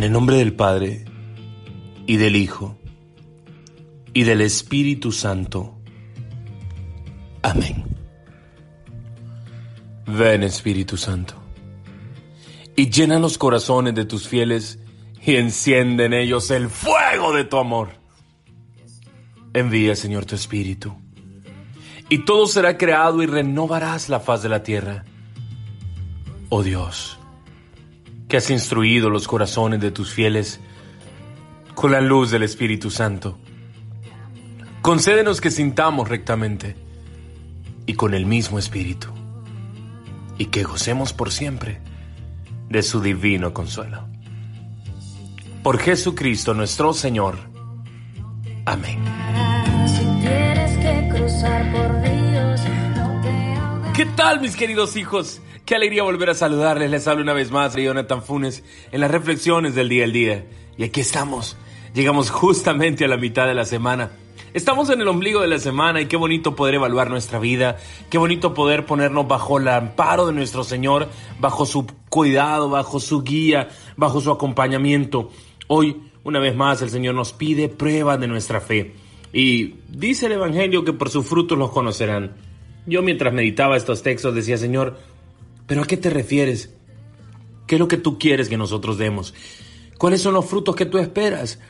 En el nombre del Padre, y del Hijo, y del Espíritu Santo. Amén. Ven Espíritu Santo, y llena los corazones de tus fieles, y enciende en ellos el fuego de tu amor. Envía, Señor, tu Espíritu, y todo será creado y renovarás la faz de la tierra. Oh Dios, que has instruido los corazones de tus fieles con la luz del Espíritu Santo. Concédenos que sintamos rectamente y con el mismo Espíritu, y que gocemos por siempre de su divino consuelo. Por Jesucristo nuestro Señor. Amén. ¿Qué tal mis queridos hijos? Qué alegría volver a saludarles. Les hablo una vez más de Jonathan Funes en las reflexiones del día al día. Y aquí estamos. Llegamos justamente a la mitad de la semana. Estamos en el ombligo de la semana y qué bonito poder evaluar nuestra vida, qué bonito poder ponernos bajo el amparo de nuestro Señor, bajo su cuidado, bajo su guía, bajo su acompañamiento. Hoy, una vez más, el Señor nos pide prueba de nuestra fe. Y dice el Evangelio que por sus frutos los conocerán. Yo mientras meditaba estos textos decía, Señor, ¿Pero a qué te refieres? ¿Qué es lo que tú quieres que nosotros demos? ¿Cuáles son los frutos que tú esperas?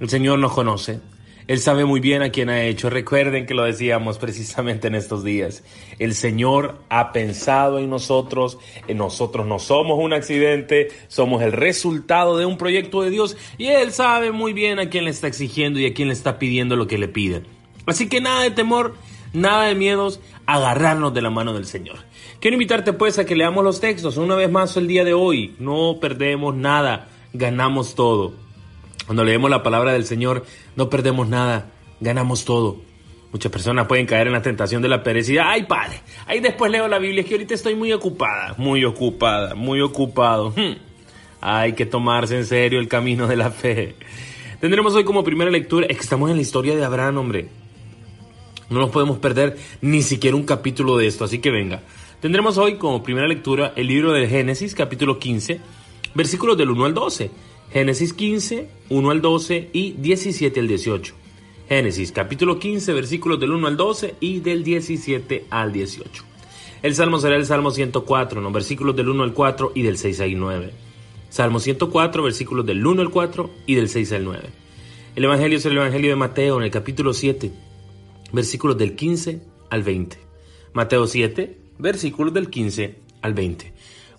El Señor nos conoce. Él sabe muy bien a quién ha hecho. Recuerden que lo decíamos precisamente en estos días. El Señor ha pensado en nosotros. En nosotros no somos un accidente. Somos el resultado de un proyecto de Dios. Y Él sabe muy bien a quién le está exigiendo y a quién le está pidiendo lo que le pide. Así que nada de temor, nada de miedos. Agarrarnos de la mano del Señor. Quiero invitarte pues a que leamos los textos una vez más el día de hoy. No perdemos nada, ganamos todo. Cuando leemos la palabra del Señor, no perdemos nada, ganamos todo. Muchas personas pueden caer en la tentación de la pereza ay padre, ahí después leo la Biblia, es que ahorita estoy muy ocupada, muy ocupada, muy ocupado. Hmm. Hay que tomarse en serio el camino de la fe. Tendremos hoy como primera lectura, es que estamos en la historia de Abraham, hombre. No nos podemos perder ni siquiera un capítulo de esto, así que venga. Tendremos hoy como primera lectura el libro de Génesis, capítulo 15, versículos del 1 al 12. Génesis 15, 1 al 12 y 17 al 18. Génesis capítulo 15, versículos del 1 al 12 y del 17 al 18. El salmo será el Salmo 104, los versículos del 1 al 4 y del 6 al 9. Salmo 104, versículos del 1 al 4 y del 6 al 9. El Evangelio es el Evangelio de Mateo en el capítulo 7, versículos del 15 al 20. Mateo 7, versículos del 15 al 20.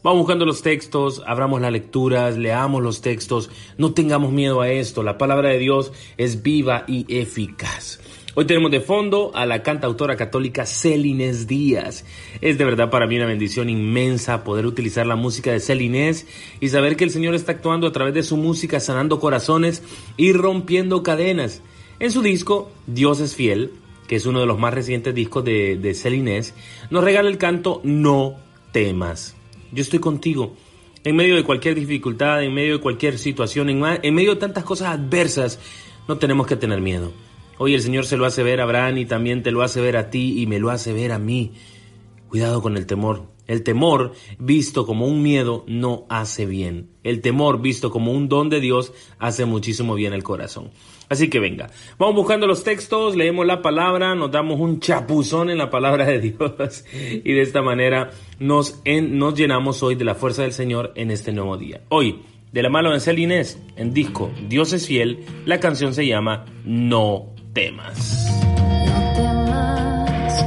Vamos buscando los textos, abramos las lecturas, leamos los textos, no tengamos miedo a esto, la palabra de Dios es viva y eficaz. Hoy tenemos de fondo a la cantautora católica Celines Díaz. Es de verdad para mí una bendición inmensa poder utilizar la música de Celines y saber que el Señor está actuando a través de su música, sanando corazones y rompiendo cadenas. En su disco Dios es fiel, que es uno de los más recientes discos de, de Celines, nos regala el canto No temas. Yo estoy contigo. En medio de cualquier dificultad, en medio de cualquier situación, en, en medio de tantas cosas adversas, no tenemos que tener miedo. Hoy el Señor se lo hace ver a Abraham y también te lo hace ver a ti y me lo hace ver a mí. Cuidado con el temor. El temor visto como un miedo no hace bien. El temor visto como un don de Dios hace muchísimo bien al corazón. Así que venga, vamos buscando los textos, leemos la palabra, nos damos un chapuzón en la palabra de Dios y de esta manera nos, nos llenamos hoy de la fuerza del Señor en este nuevo día. Hoy, de la mano de Celinés, en disco Dios es fiel, la canción se llama No temas. No temas,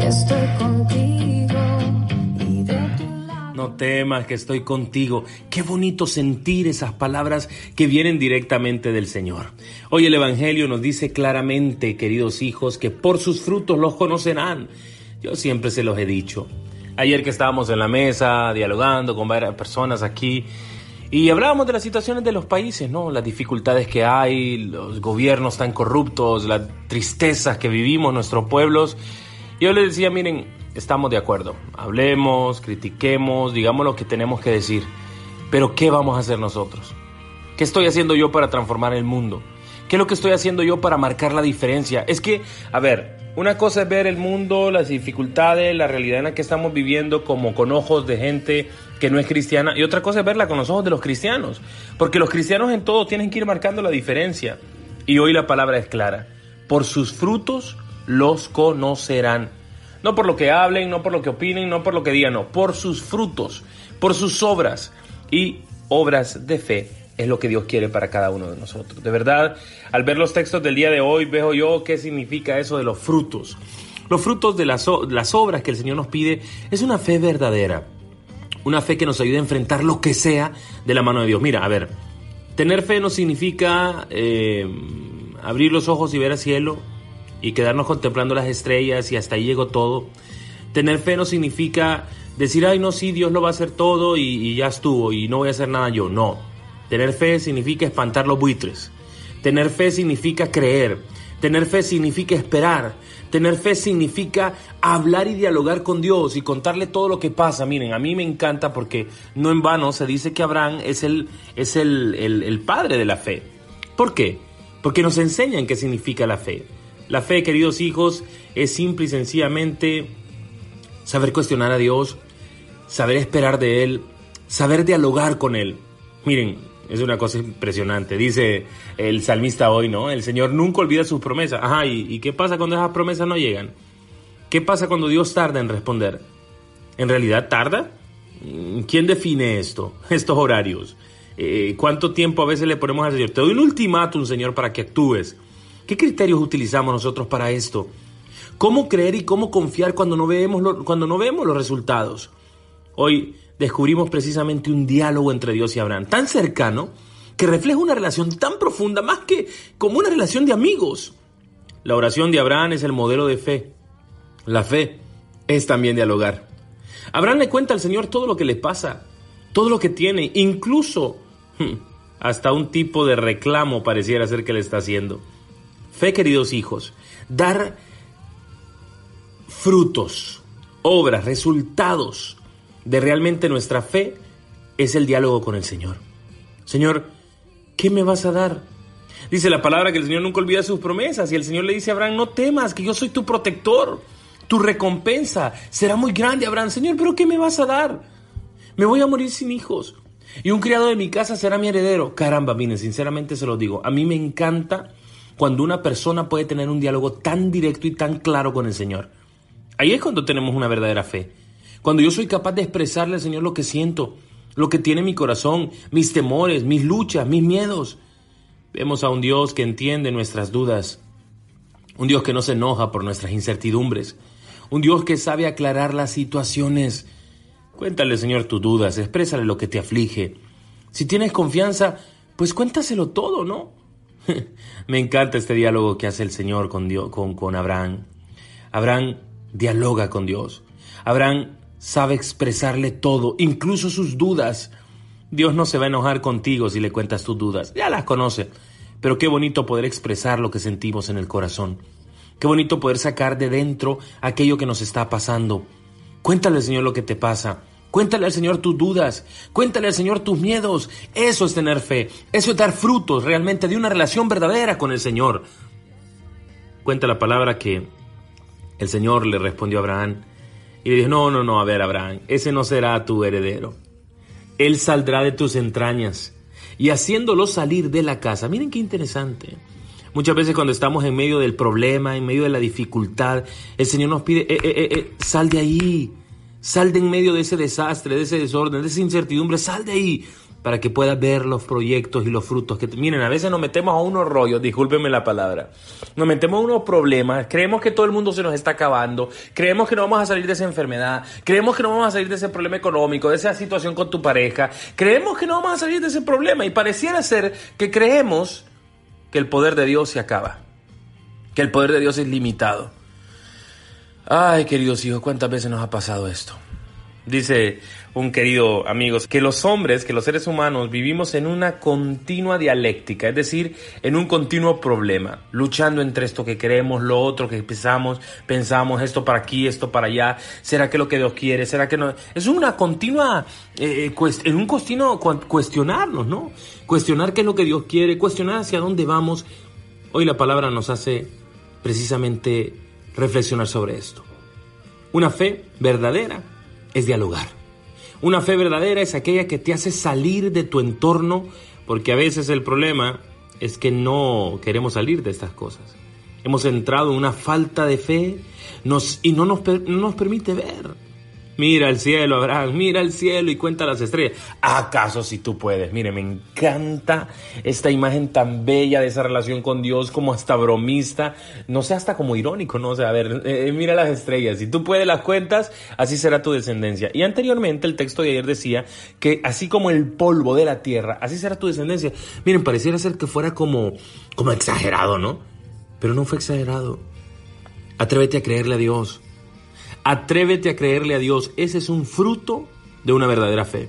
estoy no temas que estoy contigo. Qué bonito sentir esas palabras que vienen directamente del Señor. Hoy el Evangelio nos dice claramente, queridos hijos, que por sus frutos los conocerán. Yo siempre se los he dicho. Ayer que estábamos en la mesa dialogando con varias personas aquí y hablábamos de las situaciones de los países, ¿no? Las dificultades que hay, los gobiernos tan corruptos, las tristezas que vivimos nuestros pueblos. Yo les decía, miren, estamos de acuerdo. Hablemos, critiquemos, digamos lo que tenemos que decir. Pero ¿qué vamos a hacer nosotros? ¿Qué estoy haciendo yo para transformar el mundo? ¿Qué es lo que estoy haciendo yo para marcar la diferencia? Es que, a ver, una cosa es ver el mundo, las dificultades, la realidad en la que estamos viviendo como con ojos de gente que no es cristiana y otra cosa es verla con los ojos de los cristianos, porque los cristianos en todo tienen que ir marcando la diferencia. Y hoy la palabra es clara, por sus frutos los conocerán. No por lo que hablen, no por lo que opinen, no por lo que digan, no, por sus frutos, por sus obras y obras de fe es lo que Dios quiere para cada uno de nosotros. De verdad, al ver los textos del día de hoy, veo yo qué significa eso de los frutos. Los frutos de las, las obras que el Señor nos pide es una fe verdadera, una fe que nos ayude a enfrentar lo que sea de la mano de Dios. Mira, a ver, tener fe no significa eh, abrir los ojos y ver al cielo y quedarnos contemplando las estrellas y hasta ahí llegó todo. Tener fe no significa decir, ay, no, sí, Dios lo va a hacer todo y, ya estuvo y no voy a hacer nada yo. No, Tener fe significa espantar los buitres. Tener fe significa creer. Tener fe significa esperar. Tener fe significa hablar y dialogar con Dios y contarle todo lo que pasa. Miren, a mí me encanta porque no en vano se dice que Abraham es el, es el, el padre de la fe. ¿Por qué? Porque nos enseñan qué significa la fe. La fe, queridos hijos, es simple y sencillamente saber cuestionar a Dios, saber esperar de Él, saber dialogar con Él. Miren, es una cosa impresionante. Dice el salmista hoy, ¿no? El Señor nunca olvida sus promesas. Ajá, ¿y, qué pasa cuando esas promesas no llegan? ¿Qué pasa cuando Dios tarda en responder? ¿En realidad tarda? ¿Quién define esto? Estos horarios. Eh, ¿Cuánto tiempo a veces le ponemos al Señor? Te doy un ultimátum, Señor, para que actúes. ¿Qué criterios utilizamos nosotros para esto? ¿Cómo creer y cómo confiar cuando no vemos, los resultados? Hoy descubrimos precisamente un diálogo entre Dios y Abraham, tan cercano que refleja una relación tan profunda, más que como una relación de amigos. La oración de Abraham es el modelo de fe. La fe es también dialogar. Abraham le cuenta al Señor todo lo que le pasa, todo lo que tiene, incluso hmm, hasta un tipo de reclamo pareciera ser que le está haciendo. Fe, queridos hijos, dar frutos, obras, resultados de realmente nuestra fe es el diálogo con el Señor. Señor, ¿qué me vas a dar? Dice la palabra que el Señor nunca olvida sus promesas y el Señor le dice a Abraham, no temas, que yo soy tu protector, tu recompensa será muy grande, Abraham. Señor, ¿pero qué me vas a dar? Me voy a morir sin hijos y un criado de mi casa será mi heredero. Caramba, miren, sinceramente se lo digo, a mí me encanta cuando una persona puede tener un diálogo tan directo y tan claro con el Señor. Ahí es cuando tenemos una verdadera fe. Cuando yo soy capaz de expresarle al Señor lo que siento, lo que tiene mi corazón, mis temores, mis luchas, mis miedos. Vemos a un Dios que entiende nuestras dudas, un Dios que no se enoja por nuestras incertidumbres, un Dios que sabe aclarar las situaciones. Cuéntale, Señor, tus dudas, exprésale lo que te aflige. Si tienes confianza, pues cuéntaselo todo, ¿no? Me encanta este diálogo que hace el Señor con, con, con Abraham. Abraham dialoga con Dios. Abraham sabe expresarle todo, incluso sus dudas. Dios no se va a enojar contigo si le cuentas tus dudas, ya las conoce. Pero qué bonito poder expresar lo que sentimos en el corazón. Qué bonito poder sacar de dentro aquello que nos está pasando. Cuéntale al Señor lo que te pasa. Cuéntale al Señor tus dudas. Cuéntale al Señor tus miedos. Eso es tener fe. Eso es dar frutos realmente de una relación verdadera con el Señor. Cuenta la palabra que el Señor le respondió a Abraham, y le dijo, no, no, no, a ver, Abraham, ese no será tu heredero. Él saldrá de tus entrañas y haciéndolo salir de la casa. Miren qué interesante. Muchas veces cuando estamos en medio del problema, en medio de la dificultad, el Señor nos pide, eh, eh, eh, sal de ahí, sal de en medio de ese desastre, de ese desorden, de esa incertidumbre, sal de ahí para que puedas ver los proyectos y los frutos que... Miren, a veces nos metemos a unos rollos, discúlpenme la palabra, nos metemos a unos problemas, creemos que todo el mundo se nos está acabando, creemos que no vamos a salir de esa enfermedad, creemos que no vamos a salir de ese problema económico, de esa situación con tu pareja, creemos que no vamos a salir de ese problema y pareciera ser que creemos que el poder de Dios se acaba, que el poder de Dios es limitado. Ay, queridos hijos, ¿cuántas veces nos ha pasado esto? Dice un querido amigo que los hombres, que los seres humanos vivimos en una continua dialéctica, es decir, en un continuo problema, luchando entre esto que queremos, lo otro que pensamos, pensamos esto para aquí, esto para allá, ¿será que lo que Dios quiere? ¿Será que no? Es una continua, eh, en un continuo cuestionarnos, ¿no? Cuestionar qué es lo que Dios quiere, cuestionar hacia dónde vamos. Hoy la palabra nos hace precisamente reflexionar sobre esto. Una fe verdadera es dialogar. Una fe verdadera es aquella que te hace salir de tu entorno, porque a veces el problema es que no queremos salir de estas cosas. Hemos entrado en una falta de fe y no nos permite ver. Mira el cielo, Abraham, mira el cielo y cuenta las estrellas. ¿Acaso si tú puedes? Mire, me encanta esta imagen tan bella de esa relación con Dios, como hasta bromista, no sé, hasta como irónico, ¿no? O sea, a ver, eh, eh, mira las estrellas, si tú puedes las cuentas, así será tu descendencia. Y anteriormente el texto de ayer decía que así como el polvo de la tierra, así será tu descendencia. Miren, pareciera ser que fuera como, como exagerado, ¿no? Pero no fue exagerado. Atrévete a creerle a Dios. Atrévete a creerle a Dios. Ese es un fruto de una verdadera fe.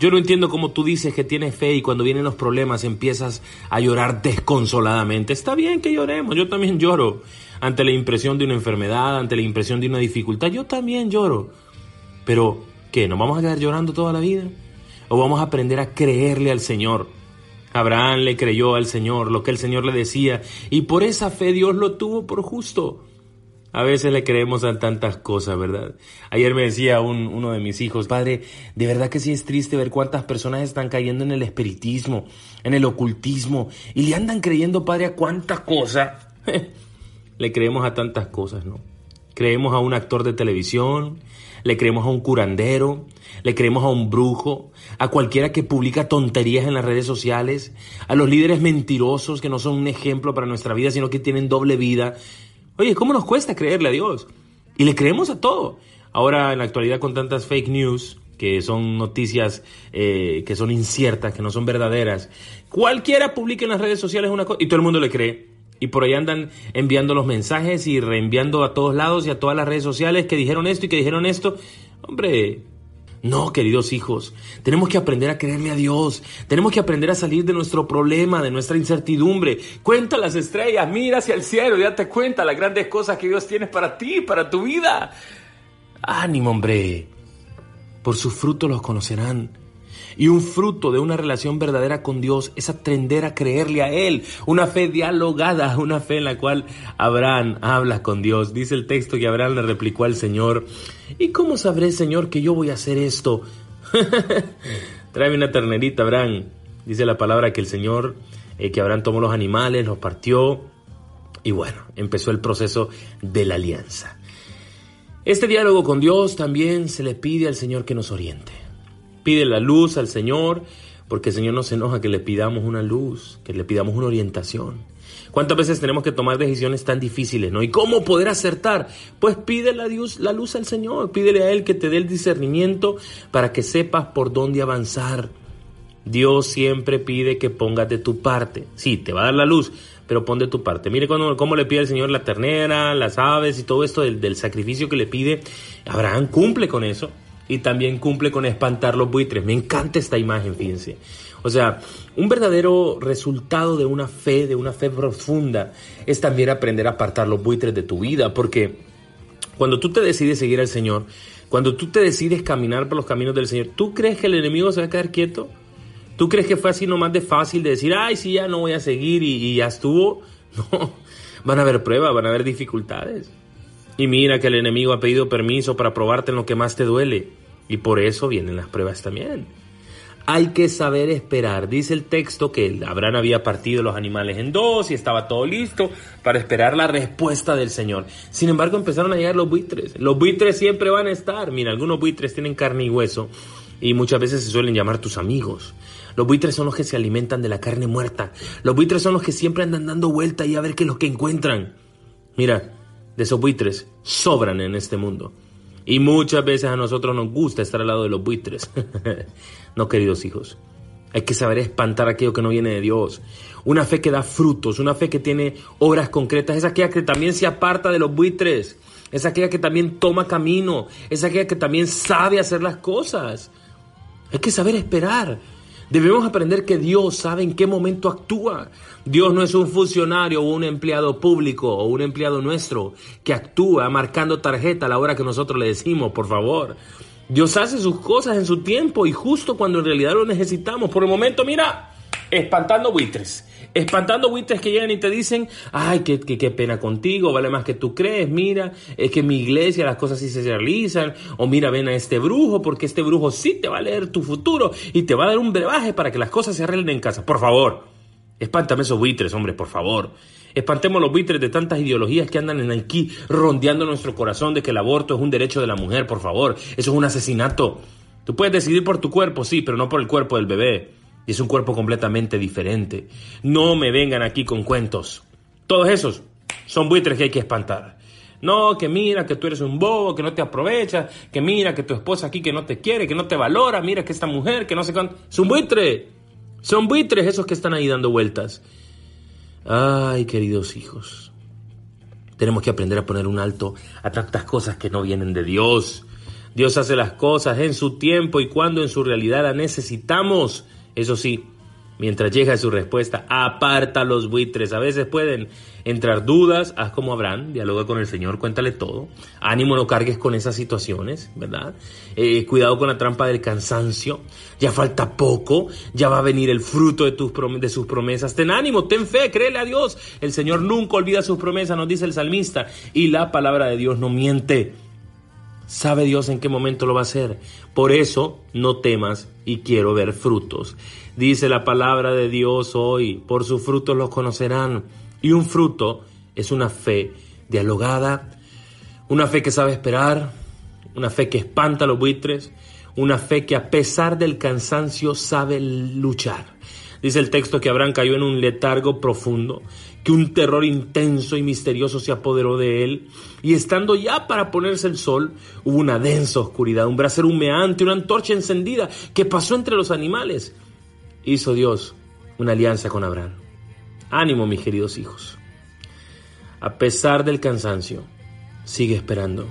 Yo no entiendo cómo tú dices que tienes fe y cuando vienen los problemas empiezas a llorar desconsoladamente. Está bien que lloremos, yo también lloro ante la impresión de una enfermedad, ante la impresión de una dificultad. Yo también lloro. Pero, ¿qué? ¿Nos vamos a quedar llorando toda la vida? ¿O vamos a aprender a creerle al Señor? Abraham le creyó al Señor lo que el Señor le decía y por esa fe Dios lo tuvo por justo. A veces le creemos a tantas cosas, ¿verdad? Ayer me decía un, uno de mis hijos, padre, de verdad que sí es triste ver cuántas personas están cayendo en el espiritismo, en el ocultismo, y le andan creyendo, padre, a cuántas cosas. le creemos a tantas cosas, ¿no? Creemos a un actor de televisión, le creemos a un curandero, le creemos a un brujo, a cualquiera que publica tonterías en las redes sociales, a los líderes mentirosos que no son un ejemplo para nuestra vida, sino que tienen doble vida Oye, ¿cómo nos cuesta creerle a Dios? Y le creemos a todo. Ahora, en la actualidad, con tantas fake news, que son noticias eh, que son inciertas, que no son verdaderas, cualquiera publica en las redes sociales una cosa y todo el mundo le cree. Y por ahí andan enviando los mensajes y reenviando a todos lados y a todas las redes sociales que dijeron esto y que dijeron esto. Hombre, no, queridos hijos, tenemos que aprender a creerle a Dios, tenemos que aprender a salir de nuestro problema, de nuestra incertidumbre. Cuenta las estrellas, mira hacia el cielo y date cuenta las grandes cosas que Dios tiene para ti, para tu vida. Ánimo, hombre, por sus frutos los conocerán. Y un fruto de una relación verdadera con Dios es aprender a creerle a Él. Una fe dialogada, una fe en la cual Abraham habla con Dios. Dice el texto que Abraham le replicó al Señor, ¿y cómo sabré, Señor, que yo voy a hacer esto? Tráeme una ternerita, Abraham. Dice la palabra que el Señor, eh, que Abraham tomó los animales, los partió. Y bueno, empezó el proceso de la alianza. Este diálogo con Dios también se le pide al Señor que nos oriente. Pide la luz al Señor, porque el Señor no se enoja que le pidamos una luz, que le pidamos una orientación. ¿Cuántas veces tenemos que tomar decisiones tan difíciles, no? ¿Y cómo poder acertar? Pues pide la luz, la luz al Señor, pídele a Él que te dé el discernimiento para que sepas por dónde avanzar. Dios siempre pide que pongas de tu parte. Sí, te va a dar la luz, pero pon de tu parte. Mire cómo, le pide el Señor la ternera, las aves y todo esto del sacrificio que le pide. Abraham cumple con eso y también cumple con espantar los buitres. Me encanta esta imagen, fíjense. O sea, un verdadero resultado de una fe, de una fe profunda, es también aprender a apartar los buitres de tu vida, porque cuando tú te decides seguir al Señor, cuando tú te decides caminar por los caminos del Señor, ¿tú crees que el enemigo se va a quedar quieto? ¿Tú crees que fue así nomás de fácil de decir, ay, sí, ya no voy a seguir y, y ya estuvo? No, van a haber pruebas, van a haber dificultades. Y mira que el enemigo ha pedido permiso para probarte en lo que más te duele. Y por eso vienen las pruebas también. Hay que saber esperar. Dice el texto que Abraham había partido los animales en dos y estaba todo listo para esperar la respuesta del Señor. Sin embargo, empezaron a llegar los buitres. Los buitres siempre van a estar. Mira, algunos buitres tienen carne y hueso y muchas veces se suelen llamar tus amigos. Los buitres son los que se alimentan de la carne muerta. Los buitres son los que siempre andan dando vuelta y a ver qué es lo que encuentran. Mira, de esos buitres sobran en este mundo. Y muchas veces a nosotros nos gusta estar al lado de los buitres. no, queridos hijos. Hay que saber espantar aquello que no viene de Dios. Una fe que da frutos, una fe que tiene obras concretas, es aquella que también se aparta de los buitres, es aquella que también toma camino, es aquella que también sabe hacer las cosas. Hay que saber esperar. Debemos aprender que Dios sabe en qué momento actúa. Dios no es un funcionario o un empleado público o un empleado nuestro que actúa marcando tarjeta a la hora que nosotros le decimos, por favor. Dios hace sus cosas en su tiempo y justo cuando en realidad lo necesitamos. Por el momento, mira, espantando buitres, espantando buitres que llegan y te dicen, ay, qué, qué, qué, pena contigo, vale más que tú crees, mira, es que en mi iglesia las cosas sí se realizan, o mira, ven a este brujo, porque este brujo sí te va a leer tu futuro y te va a dar un brebaje para que las cosas se arreglen en casa. Por favor, espántame esos buitres, hombre, por favor. Espantemos los buitres de tantas ideologías que andan en aquí rondeando nuestro corazón de que el aborto es un derecho de la mujer, por favor. Eso es un asesinato. Tú puedes decidir por tu cuerpo, sí, pero no por el cuerpo del bebé. Es un cuerpo completamente diferente. No me vengan aquí con cuentos. Todos esos son buitres que hay que espantar. No, que mira que tú eres un bobo, que no te aprovechas, que mira que tu esposa aquí que no te quiere, que no te valora, mira que esta mujer, que no sé cuánto. Es un buitre. Son buitres esos que están ahí dando vueltas. Ay, queridos hijos, tenemos que aprender a poner un alto a tantas cosas que no vienen de Dios. Dios hace las cosas en su tiempo y cuando en su realidad la necesitamos. Eso sí, mientras llega su respuesta, aparta los buitres. A veces pueden entrar dudas, haz como Abraham, dialoga con el Señor, cuéntale todo. Ánimo, no cargues con esas situaciones, ¿verdad? Eh, cuidado con la trampa del cansancio. Ya falta poco, ya va a venir el fruto de, tus de sus promesas. Ten ánimo, ten fe, créele a Dios. El Señor nunca olvida sus promesas, nos dice el salmista. Y la palabra de Dios no miente. Sabe Dios en qué momento lo va a hacer. Por eso no temas y quiero ver frutos. Dice la palabra de Dios hoy, por sus frutos los conocerán. Y un fruto es una fe dialogada, una fe que sabe esperar, una fe que espanta a los buitres, una fe que a pesar del cansancio sabe luchar. Dice el texto que Abraham cayó en un letargo profundo, que un terror intenso y misterioso se apoderó de él, y estando ya para ponerse el sol, hubo una densa oscuridad, un brasero humeante, una antorcha encendida que pasó entre los animales. Hizo Dios una alianza con Abraham. Ánimo, mis queridos hijos. A pesar del cansancio, sigue esperando.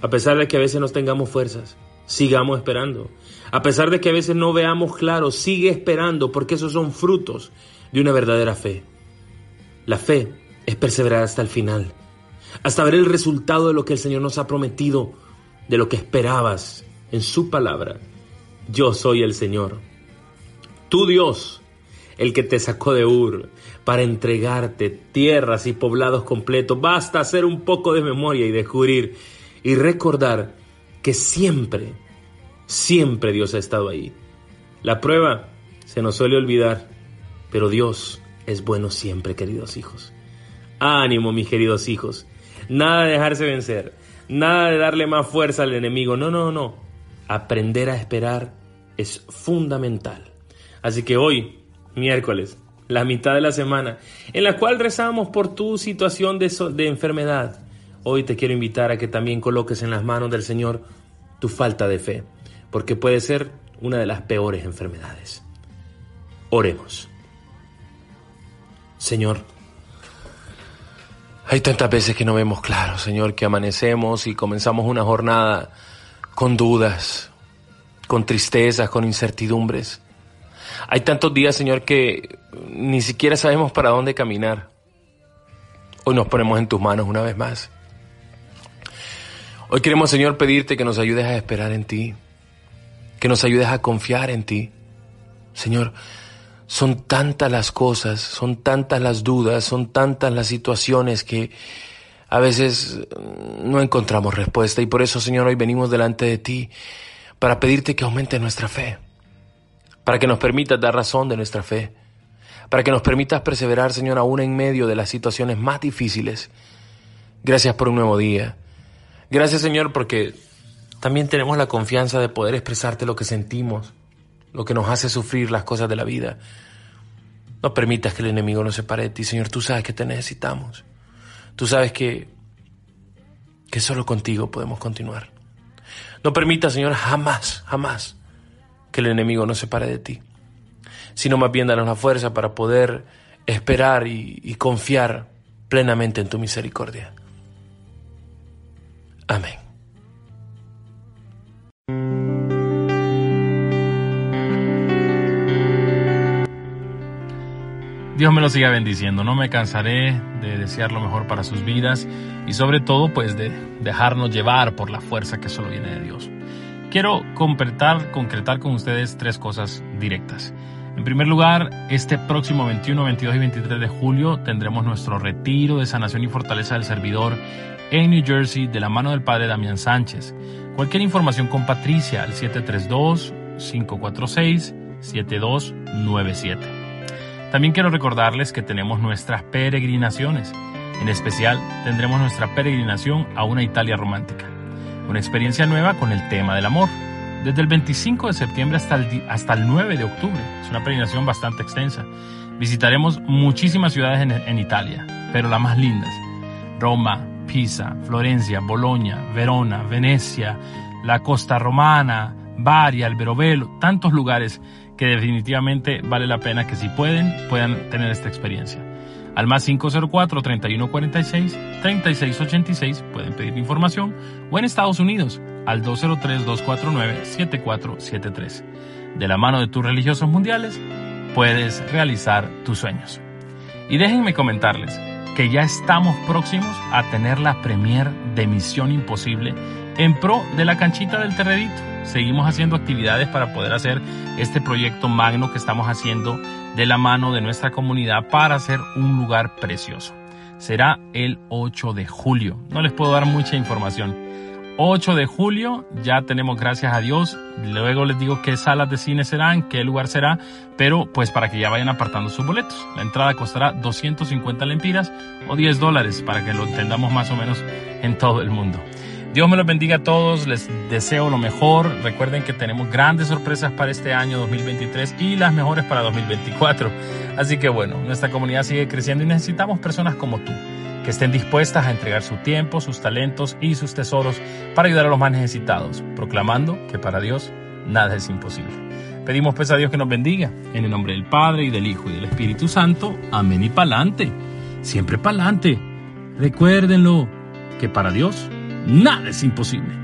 A pesar de que a veces no tengamos fuerzas, sigamos esperando. A pesar de que a veces no veamos claro, sigue esperando porque esos son frutos de una verdadera fe. La fe es perseverar hasta el final, hasta ver el resultado de lo que el Señor nos ha prometido, de lo que esperabas en su palabra. Yo soy el Señor, tu Dios, el que te sacó de Ur para entregarte tierras y poblados completos. Basta hacer un poco de memoria y descubrir y recordar que siempre Siempre Dios ha estado ahí. La prueba se nos suele olvidar, pero Dios es bueno siempre, queridos hijos. Ánimo, mis queridos hijos. Nada de dejarse vencer. Nada de darle más fuerza al enemigo. No, no, no. Aprender a esperar es fundamental. Así que hoy, miércoles, la mitad de la semana, en la cual rezamos por tu situación de, enfermedad, hoy te quiero invitar a que también coloques en las manos del Señor tu falta de fe porque puede ser una de las peores enfermedades. Oremos. Señor, hay tantas veces que no vemos claro, Señor, que amanecemos y comenzamos una jornada con dudas, con tristezas, con incertidumbres. Hay tantos días, Señor, que ni siquiera sabemos para dónde caminar. Hoy nos ponemos en tus manos una vez más. Hoy queremos, Señor, pedirte que nos ayudes a esperar en ti que nos ayudes a confiar en ti. Señor, son tantas las cosas, son tantas las dudas, son tantas las situaciones que a veces no encontramos respuesta y por eso, Señor, hoy venimos delante de ti para pedirte que aumente nuestra fe, para que nos permitas dar razón de nuestra fe, para que nos permitas perseverar, Señor, aún en medio de las situaciones más difíciles. Gracias por un nuevo día. Gracias, Señor, porque también tenemos la confianza de poder expresarte lo que sentimos, lo que nos hace sufrir las cosas de la vida. No permitas que el enemigo nos separe de ti, Señor. Tú sabes que te necesitamos. Tú sabes que, que solo contigo podemos continuar. No permitas, Señor, jamás, jamás que el enemigo nos separe de ti, sino más bien danos la fuerza para poder esperar y, y confiar plenamente en tu misericordia. Amén. Dios me lo siga bendiciendo. No me cansaré de desear lo mejor para sus vidas y sobre todo pues de dejarnos llevar por la fuerza que solo viene de Dios. Quiero concretar, concretar con ustedes tres cosas directas. En primer lugar, este próximo 21, 22 y 23 de julio tendremos nuestro retiro de sanación y fortaleza del servidor en New Jersey de la mano del padre Damián Sánchez. Cualquier información con Patricia al 732-546-7297. También quiero recordarles que tenemos nuestras peregrinaciones. En especial, tendremos nuestra peregrinación a una Italia romántica. Una experiencia nueva con el tema del amor desde el 25 de septiembre hasta el, hasta el 9 de octubre. Es una peregrinación bastante extensa. Visitaremos muchísimas ciudades en, en Italia, pero las más lindas. Roma, Pisa, Florencia, Bolonia, Verona, Venecia, la Costa Romana, Bari, Alberobello, tantos lugares que definitivamente vale la pena que si pueden, puedan tener esta experiencia. Al más 504-3146-3686 pueden pedir información o en Estados Unidos al 203-249-7473. De la mano de tus religiosos mundiales puedes realizar tus sueños. Y déjenme comentarles que ya estamos próximos a tener la premier de Misión Imposible en pro de la canchita del terredito. Seguimos haciendo actividades para poder hacer este proyecto magno que estamos haciendo de la mano de nuestra comunidad para hacer un lugar precioso. Será el 8 de julio. No les puedo dar mucha información. 8 de julio ya tenemos, gracias a Dios. Luego les digo qué salas de cine serán, qué lugar será, pero pues para que ya vayan apartando sus boletos. La entrada costará 250 lempiras o 10 dólares para que lo entendamos más o menos en todo el mundo. Dios me los bendiga a todos, les deseo lo mejor. Recuerden que tenemos grandes sorpresas para este año 2023 y las mejores para 2024. Así que bueno, nuestra comunidad sigue creciendo y necesitamos personas como tú, que estén dispuestas a entregar su tiempo, sus talentos y sus tesoros para ayudar a los más necesitados, proclamando que para Dios nada es imposible. Pedimos pues a Dios que nos bendiga, en el nombre del Padre y del Hijo y del Espíritu Santo. Amén y pa'lante. Siempre pa'lante. Recuérdenlo, que para Dios nada es imposible.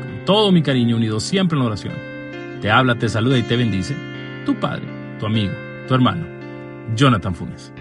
Con todo mi cariño unido siempre en la oración. Te habla, te saluda y te bendice tu padre, tu amigo, tu hermano, Jonathan Funes.